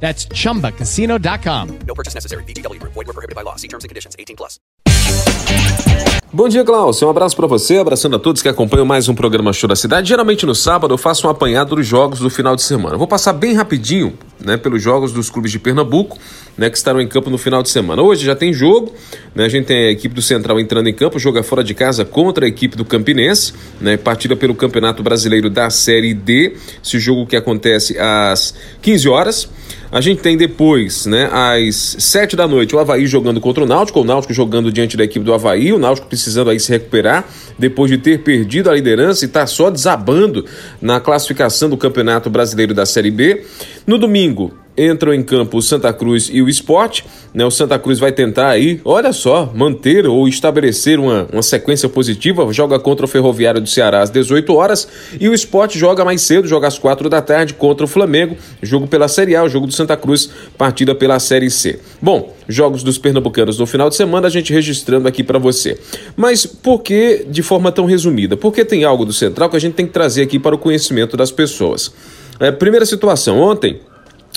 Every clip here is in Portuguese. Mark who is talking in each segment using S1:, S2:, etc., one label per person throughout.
S1: That's chumbacasino.com.
S2: No purchase necessary. VGW Group. Void were prohibited by law. See terms and conditions. 18 plus.
S3: Bom dia, Glaucio. Um abraço pra você, abraçando a todos que acompanham mais um programa Show da Cidade. Geralmente no sábado eu faço um apanhado dos jogos do final de semana. Eu vou passar bem rapidinho, né, pelos jogos dos clubes de Pernambuco, né, que estarão em campo no final de semana. Hoje já tem jogo, né, a gente tem a equipe do Central entrando em campo, joga fora de casa contra a equipe do Campinense, né, partida pelo Campeonato Brasileiro da Série D. Esse jogo que acontece às 15 horas. A gente tem depois, né, às 7 da noite, o Havaí jogando contra o Náutico, o Náutico jogando diante da equipe do Havaí, o Náutico precisando aí se recuperar depois de ter perdido a liderança e está só desabando na classificação do Campeonato Brasileiro da Série B. No domingo, entram em campo o Santa Cruz e o Esporte. Né? O Santa Cruz vai tentar aí, olha só, manter ou estabelecer uma, uma sequência positiva. Joga contra o Ferroviário do Ceará às 18 horas e o Esporte joga mais cedo, joga às 4 da tarde contra o Flamengo. Jogo pela Série A, o jogo do Santa Cruz, partida pela Série C. Bom, jogos dos pernambucanos no final de semana, a gente registrando aqui para você. Mas por que de forma tão resumida? Porque tem algo do Central que a gente tem que trazer aqui para o conhecimento das pessoas. É, primeira situação, ontem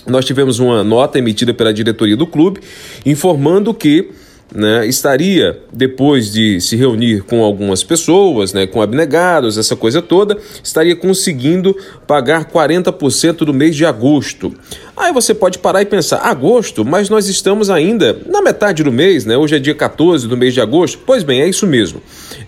S3: nós tivemos uma nota emitida pela diretoria do clube informando que né, estaria, depois de se reunir com algumas pessoas, né, com abnegados, essa coisa toda, estaria conseguindo pagar 40% do mês de agosto. Aí você pode parar e pensar, agosto, mas nós estamos ainda na metade do mês, né? Hoje é dia 14 do mês de agosto. Pois bem, é isso mesmo.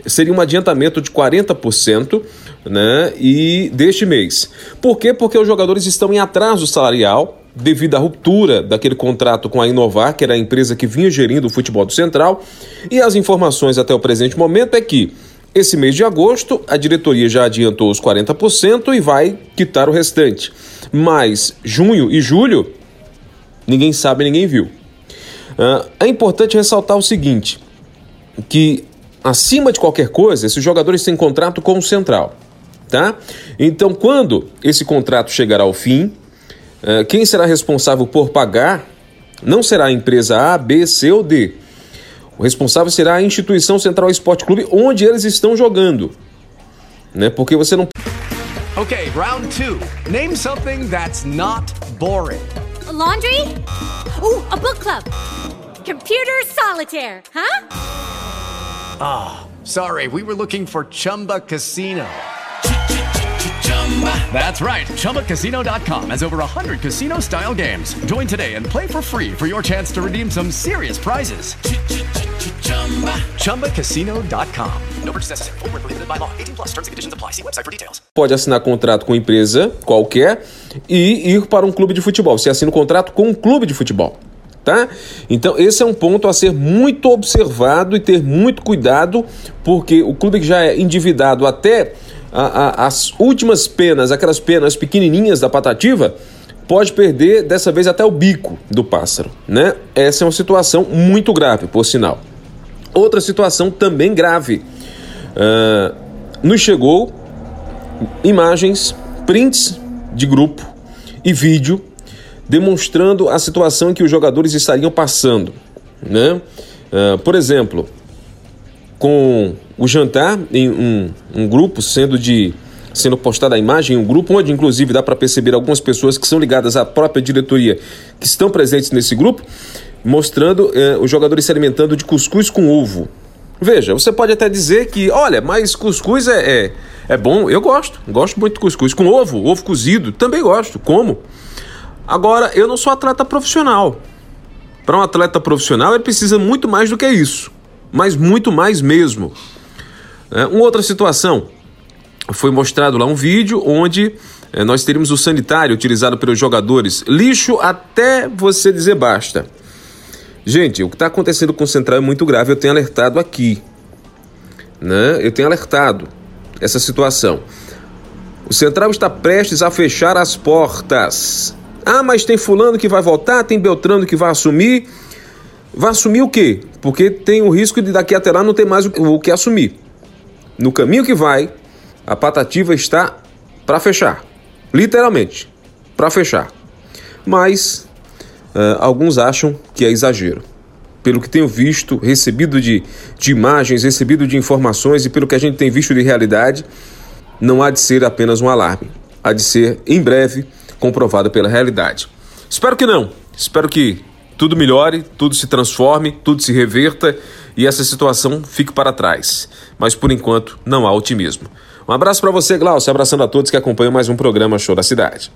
S3: Seria um adiantamento de 40%, né? E deste mês. Por quê? Porque os jogadores estão em atraso salarial devido à ruptura daquele contrato com a Inovar, que era a empresa que vinha gerindo o futebol do Central. E as informações até o presente momento é que esse mês de agosto a diretoria já adiantou os 40% e vai quitar o restante. Mas junho e julho, ninguém sabe, ninguém viu. Uh, é importante ressaltar o seguinte: que acima de qualquer coisa, esses jogadores têm contrato com o Central. Tá? Então, quando esse contrato chegar ao fim, quem será responsável por pagar não será a empresa A, B, C ou D. O responsável será a instituição Central Esporte Clube onde eles estão jogando. Né? Porque você não
S4: Okay, round two. Name something that's not boring.
S5: A laundry? Ooh, a book club. Computer solitaire, huh?
S4: Sorry, we were looking for Chumba Casino. That's right. ChumbaCasino.com has over 100 casino style games. Join today and play for free for your chance to redeem some serious prizes. ChumbaCasino.com.
S2: No purchase necessary. Void were prohibited by law. 18 plus. Terms and conditions apply. See website for details.
S3: pode assinar contrato com empresa qualquer e ir para um clube de futebol. Você assina um contrato com um clube de futebol. Tá? Então, esse é um ponto a ser muito observado e ter muito cuidado, porque o clube que já é endividado até a- a- as últimas penas, aquelas penas pequenininhas da patativa, pode perder dessa vez até o bico do pássaro. Né? Essa é uma situação muito grave, por sinal. Outra situação também grave. Ah, nos chegou imagens, prints de grupo e vídeo demonstrando a situação que os jogadores estariam passando. Né? Ah, por exemplo, com o jantar em um, um grupo sendo de sendo postada a imagem em um grupo onde inclusive dá para perceber algumas pessoas que são ligadas à própria diretoria que estão presentes nesse grupo mostrando eh, os jogadores se alimentando de cuscuz com ovo. Veja você pode até dizer que olha mas cuscuz é, é, é bom. Eu gosto gosto muito de cuscuz com ovo ovo cozido também gosto como. Agora eu não sou atleta profissional. Para um atleta profissional, ele precisa muito mais do que isso, mas muito mais mesmo. É, uma outra situação, foi mostrado lá um vídeo onde é, nós teríamos o sanitário utilizado pelos jogadores, lixo até você dizer basta. Gente, o que está acontecendo com o Central é muito grave, eu tenho alertado aqui. Né? Eu tenho alertado essa situação. O Central está prestes a fechar as portas. Ah, mas tem fulano que vai voltar, tem Beltrano que vai assumir. Vai assumir o quê? Porque tem o risco de daqui até lá não ter mais o que assumir. No caminho que vai, a patativa está para fechar. Literalmente, para fechar. Mas uh, alguns acham que é exagero. Pelo que tenho visto, recebido de, de imagens, recebido de informações e pelo que a gente tem visto de realidade, não há de ser apenas um alarme. Há de ser, em breve, comprovado pela realidade. Espero que não. Espero que tudo melhore, tudo se transforme, tudo se reverta e essa situação fique para trás. Mas por enquanto não há otimismo. Um abraço para você, Glaucio, abraçando a todos que acompanham mais um programa Show da Cidade.